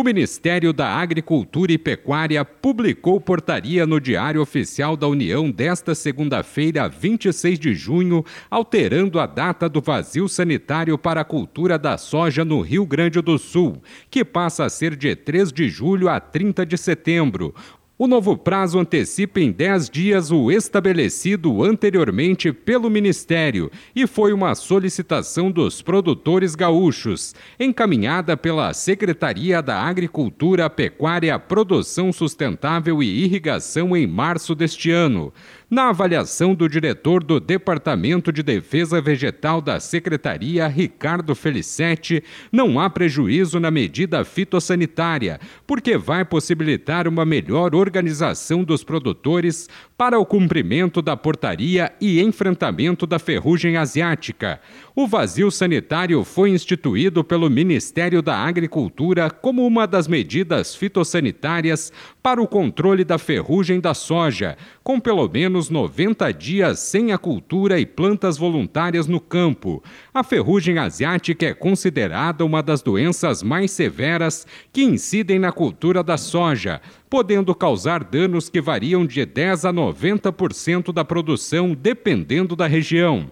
O Ministério da Agricultura e Pecuária publicou portaria no Diário Oficial da União desta segunda-feira, 26 de junho, alterando a data do vazio sanitário para a cultura da soja no Rio Grande do Sul, que passa a ser de 3 de julho a 30 de setembro. O novo prazo antecipa em 10 dias o estabelecido anteriormente pelo Ministério e foi uma solicitação dos produtores gaúchos, encaminhada pela Secretaria da Agricultura, Pecuária, Produção Sustentável e Irrigação em março deste ano. Na avaliação do diretor do Departamento de Defesa Vegetal da Secretaria, Ricardo Felicetti, não há prejuízo na medida fitossanitária, porque vai possibilitar uma melhor organização dos produtores para o cumprimento da portaria e enfrentamento da ferrugem asiática. O vazio sanitário foi instituído pelo Ministério da Agricultura como uma das medidas fitossanitárias para o controle da ferrugem da soja, com pelo menos 90 dias sem a cultura e plantas voluntárias no campo. A ferrugem asiática é considerada uma das doenças mais severas que incidem na cultura da soja, podendo causar danos que variam de 10 a 90% da produção, dependendo da região.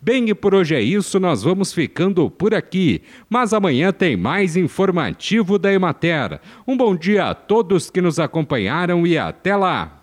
Bem, e por hoje é isso, nós vamos ficando por aqui. Mas amanhã tem mais informativo da Emater. Um bom dia a todos que nos acompanharam e até lá!